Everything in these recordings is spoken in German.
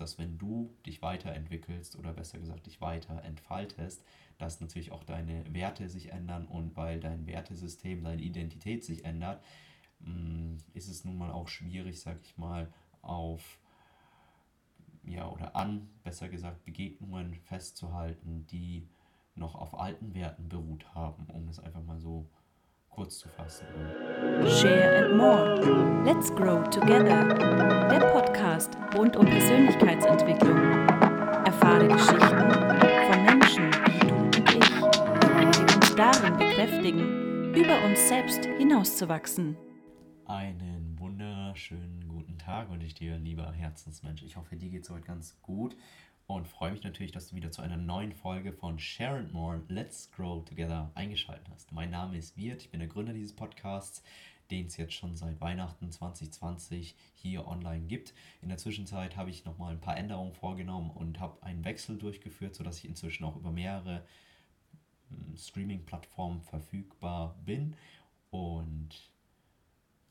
dass wenn du dich weiterentwickelst oder besser gesagt dich weiter entfaltest, dass natürlich auch deine Werte sich ändern und weil dein Wertesystem, deine Identität sich ändert, mm, ist es nun mal auch schwierig, sag ich mal, auf ja oder an, besser gesagt, Begegnungen festzuhalten, die noch auf alten Werten beruht haben, um es einfach mal so kurz zu fassen. Share and More. Let's Grow Together. Der Podcast rund um Persönlichkeitsentwicklung. Erfahre Geschichten von Menschen wie du und ich, die uns darin bekräftigen, über uns selbst hinauszuwachsen. Einen wunderschönen guten Tag und ich dir, lieber Herzensmensch. Ich hoffe, dir geht es heute ganz gut und freue mich natürlich, dass du wieder zu einer neuen Folge von Share and More Let's Grow Together eingeschaltet hast. Mein Name ist Wirt, ich bin der Gründer dieses Podcasts, den es jetzt schon seit Weihnachten 2020 hier online gibt. In der Zwischenzeit habe ich nochmal ein paar Änderungen vorgenommen und habe einen Wechsel durchgeführt, sodass ich inzwischen auch über mehrere hm, Streaming-Plattformen verfügbar bin. Und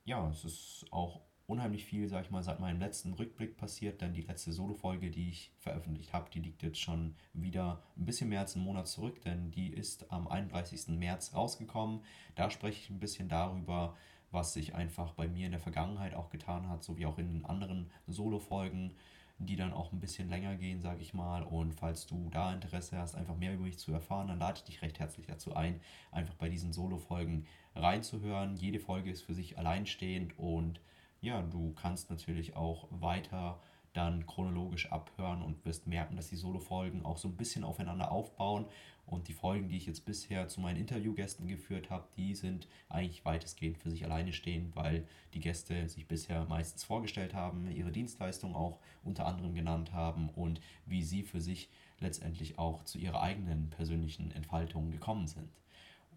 ja, es ist auch unheimlich viel, sag ich mal, seit meinem letzten Rückblick passiert, denn die letzte Solo-Folge, die ich veröffentlicht habe, die liegt jetzt schon wieder ein bisschen mehr als einen Monat zurück, denn die ist am 31. März rausgekommen. Da spreche ich ein bisschen darüber, was sich einfach bei mir in der Vergangenheit auch getan hat, sowie auch in den anderen Solo-Folgen, die dann auch ein bisschen länger gehen, sage ich mal. Und falls du da Interesse hast, einfach mehr über mich zu erfahren, dann lade ich dich recht herzlich dazu ein, einfach bei diesen Solo-Folgen reinzuhören. Jede Folge ist für sich alleinstehend und ja, du kannst natürlich auch weiter dann chronologisch abhören und wirst merken, dass die Solo-Folgen auch so ein bisschen aufeinander aufbauen. Und die Folgen, die ich jetzt bisher zu meinen Interviewgästen geführt habe, die sind eigentlich weitestgehend für sich alleine stehen, weil die Gäste sich bisher meistens vorgestellt haben, ihre Dienstleistung auch unter anderem genannt haben und wie sie für sich letztendlich auch zu ihrer eigenen persönlichen Entfaltung gekommen sind.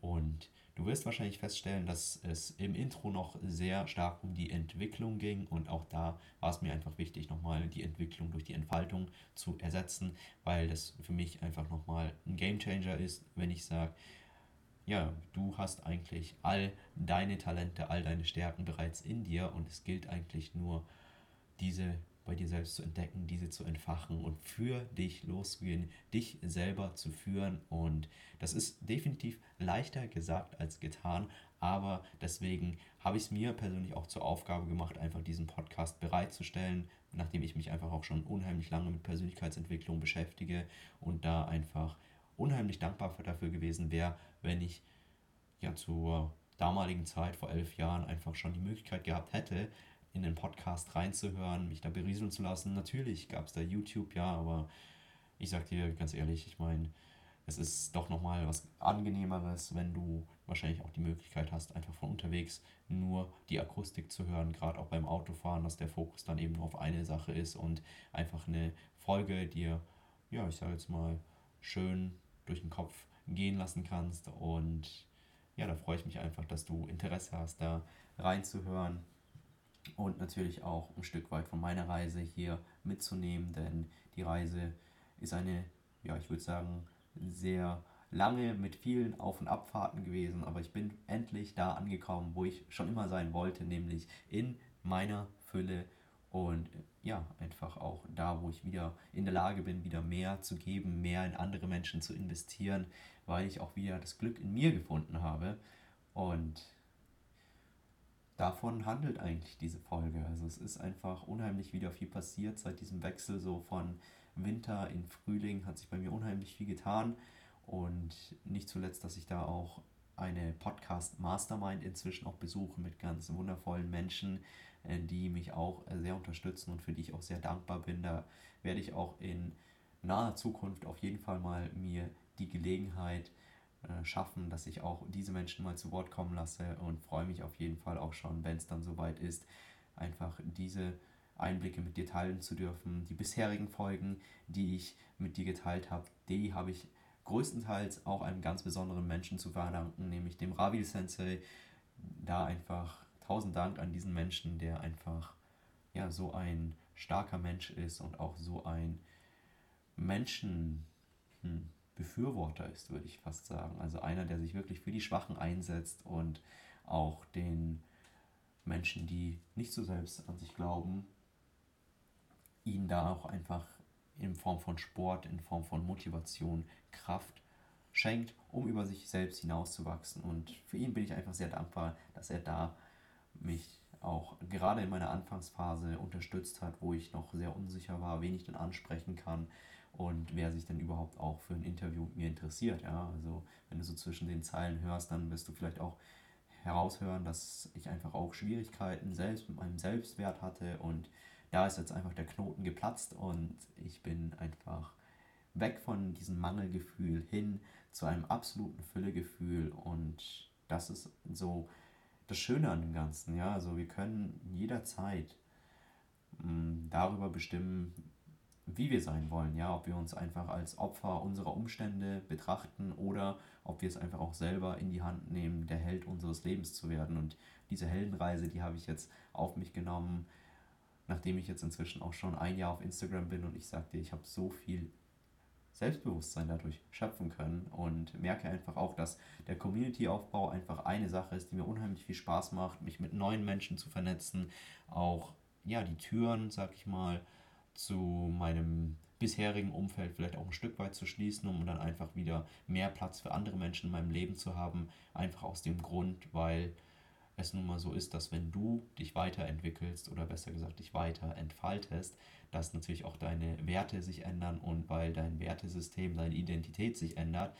Und Du wirst wahrscheinlich feststellen, dass es im Intro noch sehr stark um die Entwicklung ging und auch da war es mir einfach wichtig, nochmal die Entwicklung durch die Entfaltung zu ersetzen, weil das für mich einfach nochmal ein Gamechanger ist, wenn ich sage, ja, du hast eigentlich all deine Talente, all deine Stärken bereits in dir und es gilt eigentlich nur, diese bei dir selbst zu entdecken, diese zu entfachen und für dich loszugehen, dich selber zu führen. Und das ist definitiv leichter gesagt als getan, aber deswegen habe ich es mir persönlich auch zur Aufgabe gemacht, einfach diesen Podcast bereitzustellen, nachdem ich mich einfach auch schon unheimlich lange mit Persönlichkeitsentwicklung beschäftige und da einfach unheimlich dankbar dafür gewesen wäre, wenn ich ja zur damaligen Zeit vor elf Jahren einfach schon die Möglichkeit gehabt hätte, in den Podcast reinzuhören, mich da berieseln zu lassen. Natürlich gab es da YouTube, ja, aber ich sag dir ganz ehrlich, ich meine, es ist doch nochmal was angenehmeres, wenn du wahrscheinlich auch die Möglichkeit hast, einfach von unterwegs nur die Akustik zu hören, gerade auch beim Autofahren, dass der Fokus dann eben nur auf eine Sache ist und einfach eine Folge dir, ja, ich sage jetzt mal, schön durch den Kopf gehen lassen kannst. Und ja, da freue ich mich einfach, dass du Interesse hast, da reinzuhören und natürlich auch ein Stück weit von meiner Reise hier mitzunehmen, denn die Reise ist eine, ja, ich würde sagen, sehr lange mit vielen Auf- und Abfahrten gewesen, aber ich bin endlich da angekommen, wo ich schon immer sein wollte, nämlich in meiner Fülle und ja, einfach auch da, wo ich wieder in der Lage bin, wieder mehr zu geben, mehr in andere Menschen zu investieren, weil ich auch wieder das Glück in mir gefunden habe. Und davon handelt eigentlich diese Folge. Also es ist einfach unheimlich wieder viel passiert seit diesem Wechsel so von Winter in Frühling hat sich bei mir unheimlich viel getan und nicht zuletzt, dass ich da auch eine Podcast Mastermind inzwischen auch besuche mit ganz wundervollen Menschen, äh, die mich auch äh, sehr unterstützen und für die ich auch sehr dankbar bin. Da werde ich auch in naher Zukunft auf jeden Fall mal mir die Gelegenheit schaffen, dass ich auch diese Menschen mal zu Wort kommen lasse und freue mich auf jeden Fall auch schon, wenn es dann soweit ist, einfach diese Einblicke mit dir teilen zu dürfen. Die bisherigen Folgen, die ich mit dir geteilt habe, die habe ich größtenteils auch einem ganz besonderen Menschen zu verdanken, nämlich dem Ravi Sensei. Da einfach tausend Dank an diesen Menschen, der einfach ja so ein starker Mensch ist und auch so ein Menschen, hm, Befürworter ist, würde ich fast sagen. Also einer, der sich wirklich für die Schwachen einsetzt und auch den Menschen, die nicht so selbst an sich glauben, ihnen da auch einfach in Form von Sport, in Form von Motivation, Kraft schenkt, um über sich selbst hinauszuwachsen. Und für ihn bin ich einfach sehr dankbar, dass er da mich auch gerade in meiner Anfangsphase unterstützt hat, wo ich noch sehr unsicher war, wen ich denn ansprechen kann und wer sich denn überhaupt auch für ein Interview mit mir interessiert. Ja, also wenn du so zwischen den Zeilen hörst, dann wirst du vielleicht auch heraushören, dass ich einfach auch Schwierigkeiten selbst mit meinem Selbstwert hatte und da ist jetzt einfach der Knoten geplatzt und ich bin einfach weg von diesem Mangelgefühl hin zu einem absoluten Füllegefühl und das ist so das Schöne an dem Ganzen, ja, also wir können jederzeit mh, mm, darüber bestimmen, wie wir sein wollen, ja, ob wir uns einfach als Opfer unserer Umstände betrachten oder ob wir es einfach auch selber in die Hand nehmen, der Held unseres Lebens zu werden. Und diese Heldenreise, die habe ich jetzt auf mich genommen, nachdem ich jetzt inzwischen auch schon ein Jahr auf Instagram bin und ich sagte, ich habe so viel Selbstbewusstsein dadurch schöpfen können und merke einfach auch, dass der Community-Aufbau einfach eine Sache ist, die mir unheimlich viel Spaß macht, mich mit neuen Menschen zu vernetzen, auch ja, die Türen, sag ich mal, zu meinem bisherigen Umfeld vielleicht auch ein Stück weit zu schließen, um dann einfach wieder mehr Platz für andere Menschen in meinem Leben zu haben. Einfach aus dem Grund, weil es nun mal so ist, dass wenn du dich weiterentwickelst oder besser gesagt dich weiter entfaltest, dass natürlich auch deine Werte sich ändern und weil dein Wertesystem, deine Identität sich ändert,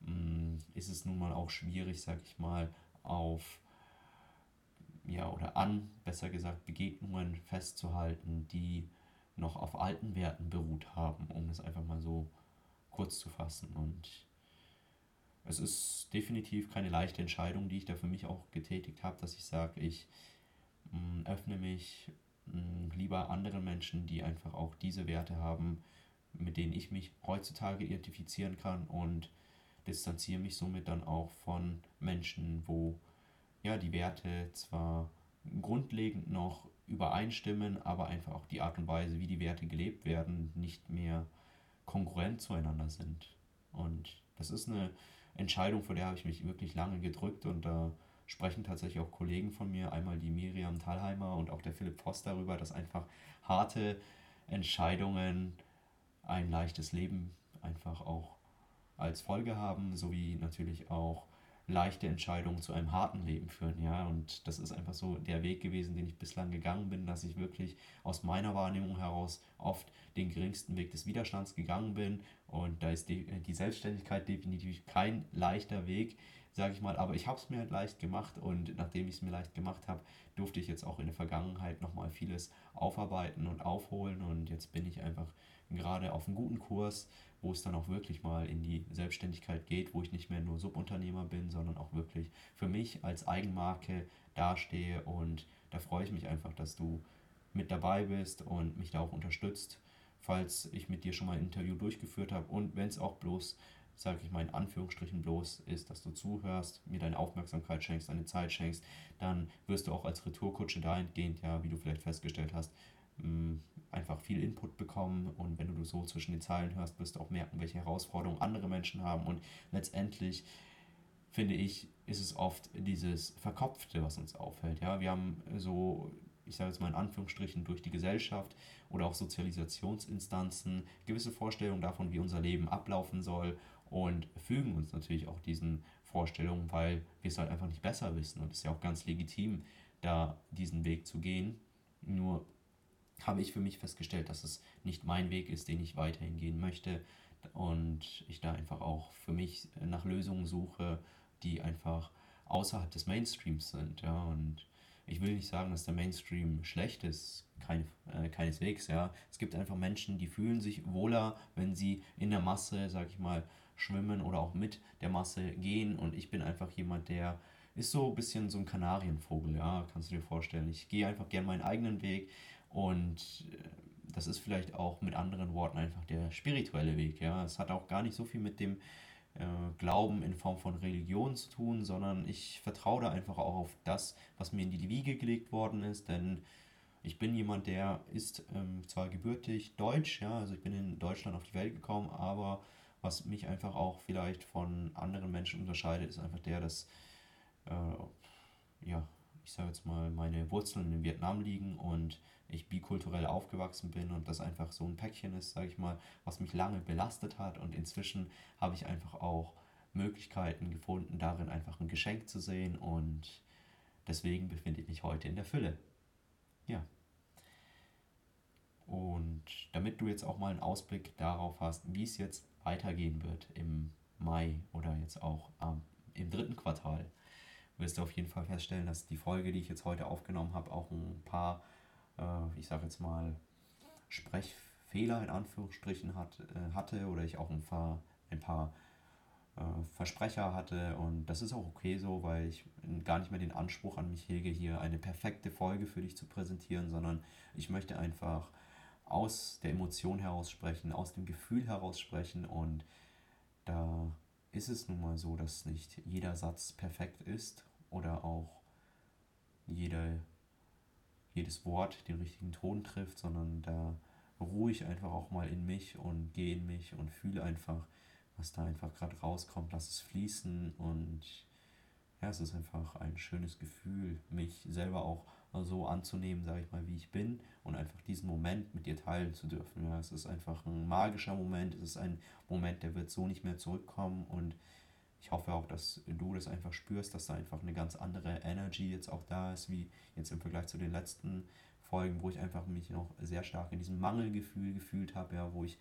mm, ist es nun mal auch schwierig, sag ich mal, auf ja oder an, besser gesagt, Begegnungen festzuhalten, die noch auf alten Werten beruht haben, um es einfach mal so kurz zu fassen. Und es ist definitiv keine leichte Entscheidung, die ich da für mich auch getätigt habe, dass ich sage, ich mm, öffne mich mm, lieber anderen Menschen, die einfach auch diese Werte haben, mit denen ich mich heutzutage identifizieren kann und distanziere mich somit dann auch von Menschen, wo ja die Werte zwar grundlegend noch übereinstimmen, aber einfach auch die Art und Weise, wie die Werte gelebt werden, nicht mehr konkurrent zueinander sind. Und das ist eine Entscheidung, vor der habe ich mich wirklich lange gedrückt und da sprechen tatsächlich auch Kollegen von mir, einmal die Miriam Thalheimer und auch der Philipp Voss darüber, dass einfach harte Entscheidungen ein leichtes Leben einfach auch als Folge haben, sowie natürlich auch leichte Entscheidungen zu einem harten Leben führen, ja. Und das ist einfach so der Weg gewesen, den ich bislang gegangen bin, dass ich wirklich aus meiner Wahrnehmung heraus oft den geringsten Weg des Widerstands gegangen bin. Und da ist die, die Selbstständigkeit definitiv kein leichter Weg, sage ich mal. Aber ich habe es mir halt leicht gemacht und nachdem ich es mir leicht gemacht habe, durfte ich jetzt auch in der Vergangenheit nochmal vieles aufarbeiten und aufholen. Und jetzt bin ich einfach gerade auf einem guten Kurs wo es dann auch wirklich mal in die Selbstständigkeit geht, wo ich nicht mehr nur Subunternehmer bin, sondern auch wirklich für mich als Eigenmarke dastehe. Und da freue ich mich einfach, dass du mit dabei bist und mich da auch unterstützt, falls ich mit dir schon mal ein Interview durchgeführt habe. Und wenn es auch bloß, sage ich mal in Anführungsstrichen bloß ist, dass du zuhörst, mir deine Aufmerksamkeit schenkst, deine Zeit schenkst, dann wirst du auch als Retourkutsche dahingehend, ja, wie du vielleicht festgestellt hast, einfach viel Input bekommen und wenn du so zwischen den Zeilen hörst, wirst du auch merken, welche Herausforderungen andere Menschen haben und letztendlich finde ich, ist es oft dieses Verkopfte, was uns auffällt. Ja, wir haben so, ich sage jetzt mal in Anführungsstrichen, durch die Gesellschaft oder auch Sozialisationsinstanzen gewisse Vorstellungen davon, wie unser Leben ablaufen soll und fügen uns natürlich auch diesen Vorstellungen, weil wir es halt einfach nicht besser wissen und es ist ja auch ganz legitim, da diesen Weg zu gehen. Nur habe ich für mich festgestellt, dass es nicht mein Weg ist, den ich weiterhin gehen möchte und ich da einfach auch für mich nach Lösungen suche, die einfach außerhalb des Mainstreams sind, ja, und ich will nicht sagen, dass der Mainstream schlecht ist, kein, äh, keineswegs, ja. Es gibt einfach Menschen, die fühlen sich wohler, wenn sie in der Masse, sag ich mal, schwimmen oder auch mit der Masse gehen und ich bin einfach jemand, der ist so ein bisschen so ein Kanarienvogel, ja, kannst du dir vorstellen. Ich gehe einfach gern meinen eigenen Weg und äh, das ist vielleicht auch mit anderen Worten einfach der spirituelle Weg. Ja? Es hat auch gar nicht so viel mit dem äh, Glauben in Form von Religion zu tun, sondern ich vertraue da einfach auch auf das, was mir in die Wiege gelegt worden ist, denn ich bin jemand, der ist ähm, zwar gebürtig deutsch, ja, also ich bin in Deutschland auf die Welt gekommen, aber was mich einfach auch vielleicht von anderen Menschen unterscheidet, ist einfach der, dass äh, ja, ich sage jetzt mal, meine Wurzeln in Vietnam liegen und ich bikulturell aufgewachsen bin und das einfach so ein Päckchen ist, sage ich mal, was mich lange belastet hat und inzwischen habe ich einfach auch Möglichkeiten gefunden, darin einfach ein Geschenk zu sehen und deswegen befinde ich mich heute in der Fülle. Ja. Und damit du jetzt auch mal einen Ausblick darauf hast, wie es jetzt weitergehen wird im Mai oder jetzt auch ähm, im dritten Quartal, wirst du auf jeden Fall feststellen, dass die Folge, die ich jetzt heute aufgenommen habe, auch ein paar, äh, ich sage jetzt mal, Sprechfehler in Anführungsstrichen hat, äh, hatte oder ich auch ein paar, ein paar äh, Versprecher hatte. Und das ist auch okay so, weil ich gar nicht mehr den Anspruch an mich hege, hier eine perfekte Folge für dich zu präsentieren, sondern ich möchte einfach aus der Emotion heraus sprechen, aus dem Gefühl heraus sprechen. Und da ist es nun mal so, dass nicht jeder Satz perfekt ist oder auch jede, jedes Wort den richtigen Ton trifft, sondern da ruhe ich einfach auch mal in mich und gehe in mich und fühle einfach, was da einfach gerade rauskommt, lass es fließen und ja, es ist einfach ein schönes Gefühl, mich selber auch so anzunehmen, sage ich mal, wie ich bin und einfach diesen Moment mit dir teilen zu dürfen. Ja, es ist einfach ein magischer Moment, es ist ein Moment, der wird so nicht mehr zurückkommen und ich hoffe auch, dass du das einfach spürst, dass da einfach eine ganz andere Energy jetzt auch da ist, wie jetzt im Vergleich zu den letzten Folgen, wo ich einfach mich noch sehr stark in diesem Mangelgefühl gefühlt habe, ja, wo ich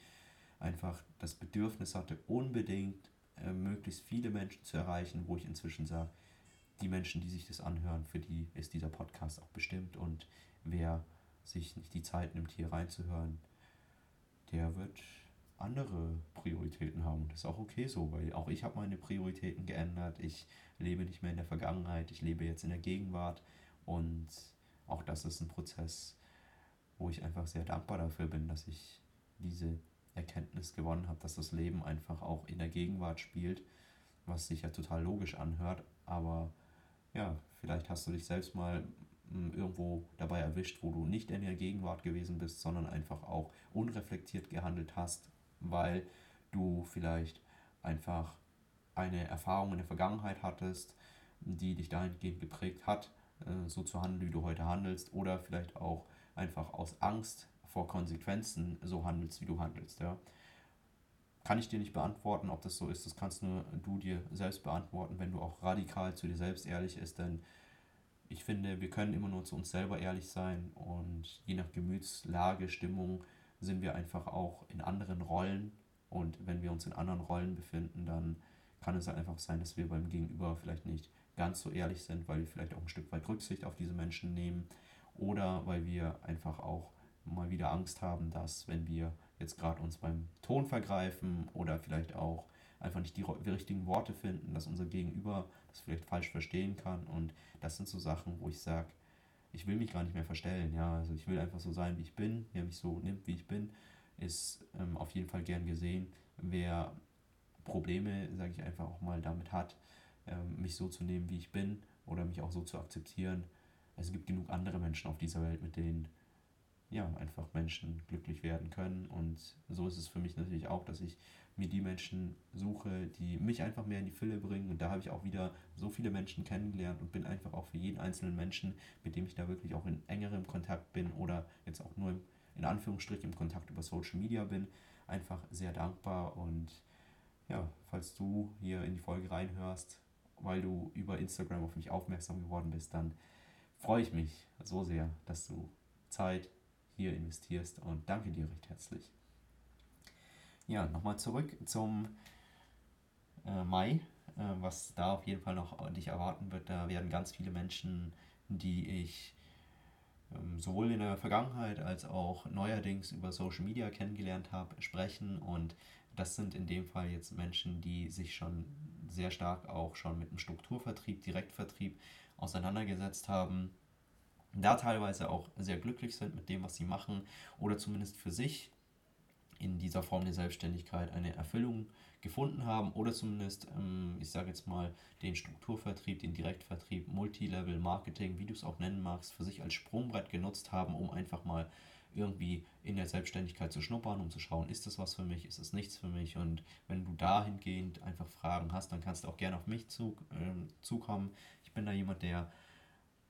einfach das Bedürfnis hatte, unbedingt äh, möglichst viele Menschen zu erreichen, wo ich inzwischen sage, die Menschen, die sich das anhören, für die ist dieser Podcast auch bestimmt und wer sich nicht die Zeit nimmt, hier reinzuhören, der wird andere Prioritäten haben. Das ist auch okay so, weil auch ich habe meine Prioritäten geändert. Ich lebe nicht mehr in der Vergangenheit, ich lebe jetzt in der Gegenwart und auch das ist ein Prozess, wo ich einfach sehr dankbar dafür bin, dass ich diese Erkenntnis gewonnen habe, dass das Leben einfach auch in der Gegenwart spielt, was sich ja total logisch anhört, aber ja, vielleicht hast du dich selbst mal hm, irgendwo dabei erwischt, wo du nicht in der Gegenwart gewesen bist, sondern einfach auch unreflektiert gehandelt hast, weil du vielleicht einfach eine Erfahrung in der Vergangenheit hattest, die dich dahingehend geprägt hat, äh, so zu handeln, wie du heute handelst, oder vielleicht auch einfach aus Angst vor Konsequenzen so handelst, wie du handelst. Ja. Kann ich dir nicht beantworten, ob das so ist. Das kannst nur du dir selbst beantworten, wenn du auch radikal zu dir selbst ehrlich bist. Denn ich finde, wir können immer nur zu uns selber ehrlich sein und je nach Gemütslage, Stimmung sind wir einfach auch in anderen Rollen. Und wenn wir uns in anderen Rollen befinden, dann kann es einfach sein, dass wir beim Gegenüber vielleicht nicht ganz so ehrlich sind, weil wir vielleicht auch ein Stück weit Rücksicht auf diese Menschen nehmen oder weil wir einfach auch mal wieder Angst haben, dass wenn wir jetzt gerade uns beim Ton vergreifen oder vielleicht auch einfach nicht die, richtigen Worte finden, dass unser Gegenüber das vielleicht falsch verstehen kann. Und das sind so Sachen, wo ich sage, ich will mich gar nicht mehr verstellen. Ja, also ich will einfach so sein, wie ich bin. Wer mich so nimmt, wie ich bin, ist ähm, auf jeden Fall gern gesehen. Wer Probleme, sage ich einfach auch mal, damit hat, ähm, mich so zu nehmen, wie ich bin oder mich auch so zu akzeptieren. Es gibt genug andere Menschen auf dieser Welt, mit denen ja, einfach Menschen glücklich werden können. Und so ist es für mich natürlich auch, dass ich mir die Menschen suche, die mich einfach mehr in die Fülle bringen. Und da habe ich auch wieder so viele Menschen kennengelernt und bin einfach auch für jeden einzelnen Menschen, mit dem ich da wirklich auch in engerem Kontakt bin oder jetzt auch nur in Anführungsstrichen im Kontakt über Social Media bin, einfach sehr dankbar. Und ja, falls du hier in die Folge reinhörst, weil du über Instagram auf mich aufmerksam geworden bist, dann freue ich mich so sehr, dass du Zeit, hier investierst und danke dir recht herzlich. Ja, nochmal zurück zum äh, Mai, äh, was da auf jeden Fall noch dich erwarten wird. Da werden ganz viele Menschen, die ich ähm, sowohl in der Vergangenheit als auch neuerdings über Social Media kennengelernt habe, sprechen und das sind in dem Fall jetzt Menschen, die sich schon sehr stark auch schon mit dem Strukturvertrieb, Direktvertrieb auseinandergesetzt haben da teilweise auch sehr glücklich sind mit dem, was sie machen oder zumindest für sich in dieser Form der Selbstständigkeit eine Erfüllung gefunden haben oder zumindest, ähm, ich sage jetzt mal, den Strukturvertrieb, den Direktvertrieb, Multilevel Marketing, wie du es auch nennen magst, für sich als Sprungbrett genutzt haben, um einfach mal irgendwie in der Selbstständigkeit zu schnuppern, um zu schauen, ist das was für mich, ist es nichts für mich und wenn du dahingehend einfach Fragen hast, dann kannst du auch gerne auf mich zu, äh, zukommen. Ich bin da jemand, der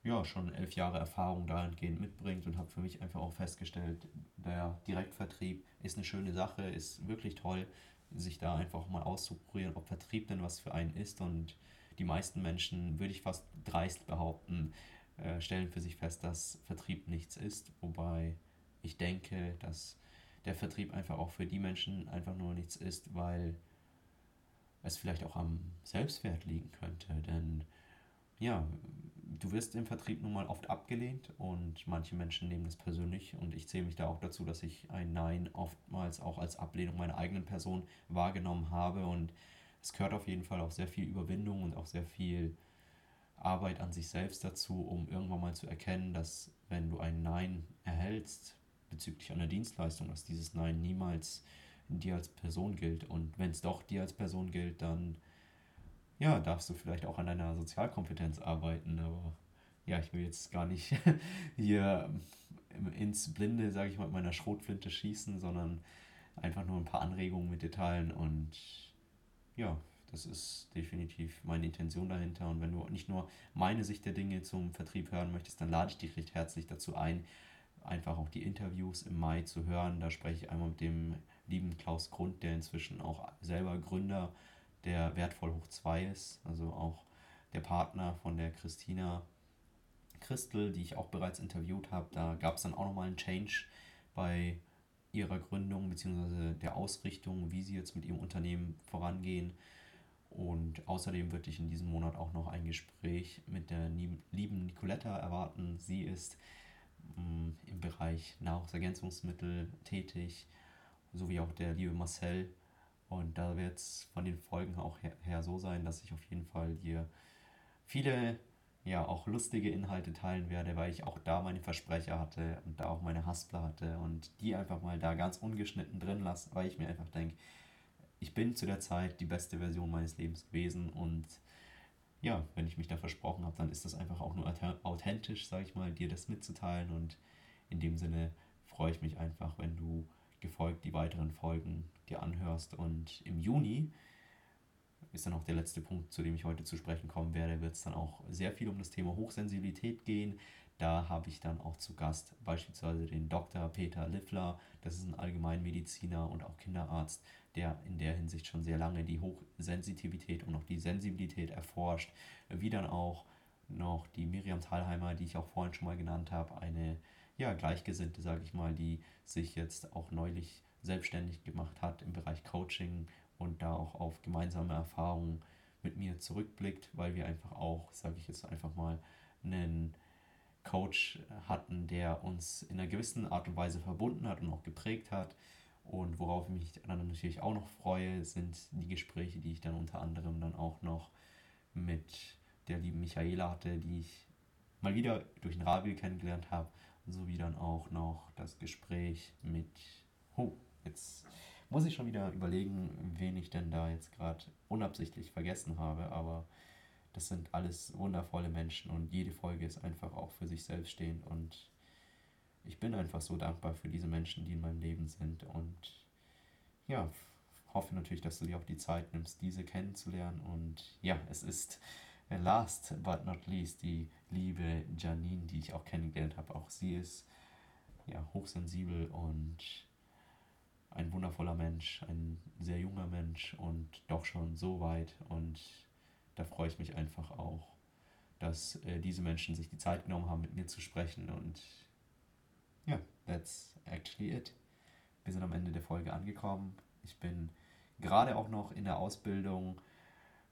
ja schon elf Jahre Erfahrung dahingehend mitbringt und habe für mich einfach auch festgestellt, der Direktvertrieb ist eine schöne Sache, ist wirklich toll, sich da einfach mal auszuprobieren, ob Vertrieb denn was für einen ist. Und die meisten Menschen, würde ich fast dreist behaupten, äh, stellen für sich fest, dass Vertrieb nichts ist, wobei ich denke, dass der Vertrieb einfach auch für die Menschen einfach nur nichts ist, weil es vielleicht auch am Selbstwert liegen könnte, denn ja, du wirst im Vertrieb nun mal oft abgelehnt und manche Menschen nehmen das persönlich und ich zähle mich da auch dazu, dass ich ein Nein oftmals auch als Ablehnung meiner eigenen Person wahrgenommen habe und es gehört auf jeden Fall auch sehr viel Überwindung und auch sehr viel Arbeit an sich selbst dazu, um irgendwann mal zu erkennen, dass wenn du ein Nein erhältst bezüglich einer Dienstleistung, dass dieses Nein niemals dir als Person gilt. Und wenn es doch dir als Person gilt, dann ja, darfst du vielleicht auch an deiner Sozialkompetenz arbeiten. Aber ja, ich will jetzt gar nicht hier ins Blinde, sage ich mal, mit meiner Schrotflinte schießen, sondern einfach nur ein paar Anregungen mit dir teilen und ja, das ist definitiv meine Intention dahinter. Und wenn du nicht nur meine Sicht der Dinge zum Vertrieb hören möchtest, dann lade ich dich recht herzlich dazu ein, einfach auch die Interviews im Mai zu hören. Da spreche ich einmal mit dem lieben Klaus Grund, der inzwischen auch selber Gründer der Wertvoll Hoch 2 ist, also auch der Partner von der Christina Christel, die ich auch bereits interviewt habe. Da gab es dann auch nochmal einen Change bei ihrer Gründung bzw. der Ausrichtung, wie sie jetzt mit ihrem Unternehmen vorangehen. Und außerdem würde ich in diesem Monat auch noch ein Gespräch mit der lieben Nicoletta erwarten. Sie ist mm, im Bereich Nahrungsergänzungsmittel tätig, sowie auch der liebe Marcel. Und da wird es von den Folgen auch her, her, so sein, dass ich auf jeden Fall hier viele, ja, auch lustige Inhalte teilen werde, weil ich auch da meine Versprecher hatte und da auch meine Haspler hatte und die einfach mal da ganz ungeschnitten drin lasse, weil ich mir einfach denke, ich bin zu der Zeit die beste Version meines Lebens gewesen und ja, wenn ich mich da versprochen habe, dann ist das einfach auch nur authentisch, sage ich mal, dir das mitzuteilen und in dem Sinne freue ich mich einfach, wenn du gefolgt die weiteren Folgen dir anhörst und im Juni ist dann auch der letzte Punkt, zu dem ich heute zu sprechen kommen werde, wird es dann auch sehr viel um das Thema Hochsensibilität gehen. Da habe ich dann auch zu Gast beispielsweise den Dr. Peter Liffler, das ist ein Allgemeinmediziner und auch Kinderarzt, der in der Hinsicht schon sehr lange die Hochsensitivität und auch die Sensibilität erforscht. Wie dann auch noch die Miriam Thalheimer, die ich auch vorhin schon mal genannt habe, eine ja, Gleichgesinnte, sage ich mal, die sich jetzt auch neulich selbstständig gemacht hat im Bereich Coaching und da auch auf gemeinsame Erfahrungen mit mir zurückblickt, weil wir einfach auch, sage ich jetzt einfach mal, einen Coach hatten, der uns in einer gewissen Art und Weise verbunden hat und auch geprägt hat. Und worauf ich mich dann natürlich auch noch freue, sind die Gespräche, die ich dann unter anderem dann auch noch mit der lieben Michaela hatte, die ich mal wieder durch den Rabil kennengelernt habe, sowie dann auch noch das Gespräch mit, oh, jetzt muss ich schon wieder überlegen, wen ich denn da jetzt gerade unabsichtlich vergessen habe, aber das sind alles wundervolle Menschen und jede Folge ist einfach auch für sich selbst stehend und ich bin einfach so dankbar für diese Menschen, die in meinem Leben sind und ja, hoffe natürlich, dass du dir auch die Zeit nimmst, diese kennenzulernen und ja, es ist last but not least die liebe Janine, die ich auch kennengelernt habe. Auch sie ist ja hochsensibel und ein wundervoller Mensch, ein sehr junger Mensch und doch schon so weit und da freue ich mich einfach auch, dass äh, diese Menschen sich die Zeit genommen haben, mit mir zu sprechen. Und ja, that's actually it. Wir sind am Ende der Folge angekommen. Ich bin gerade auch noch in der Ausbildung,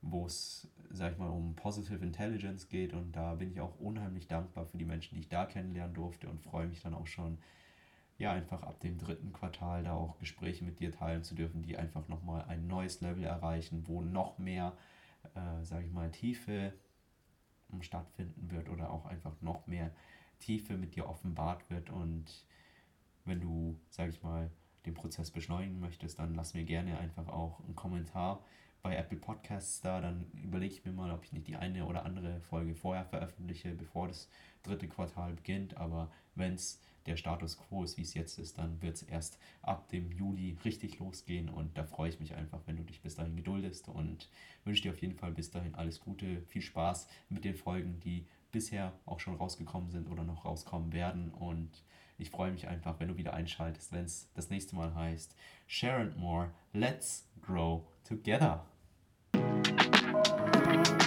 wo es, sag ich mal, um Positive Intelligence geht. Und da bin ich auch unheimlich dankbar für die Menschen, die ich da kennenlernen durfte und freue mich dann auch schon, ja, einfach ab dem dritten Quartal da auch Gespräche mit dir teilen zu dürfen, die einfach nochmal ein neues Level erreichen, wo noch mehr äh, sage ich mal, Tiefe stattfinden wird oder auch einfach noch mehr Tiefe mit dir offenbart wird. Und wenn du, sage ich mal, den Prozess beschleunigen möchtest, dann lass mir gerne einfach auch einen Kommentar bei Apple Podcasts da. Dann überlege ich mir mal, ob ich nicht die eine oder andere Folge vorher veröffentliche, bevor das dritte Quartal beginnt. Aber wenn es der Status quo ist, wie es jetzt ist, dann wird es erst ab dem Juli richtig losgehen und da freue ich mich einfach, wenn du dich bis dahin geduldest und wünsche dir auf jeden Fall bis dahin alles Gute, viel Spaß mit den Folgen, die bisher auch schon rausgekommen sind oder noch rauskommen werden. Und ich freue mich einfach, wenn du wieder einschaltest, wenn es das nächste Mal heißt Share and More, Let's Grow Together. thank you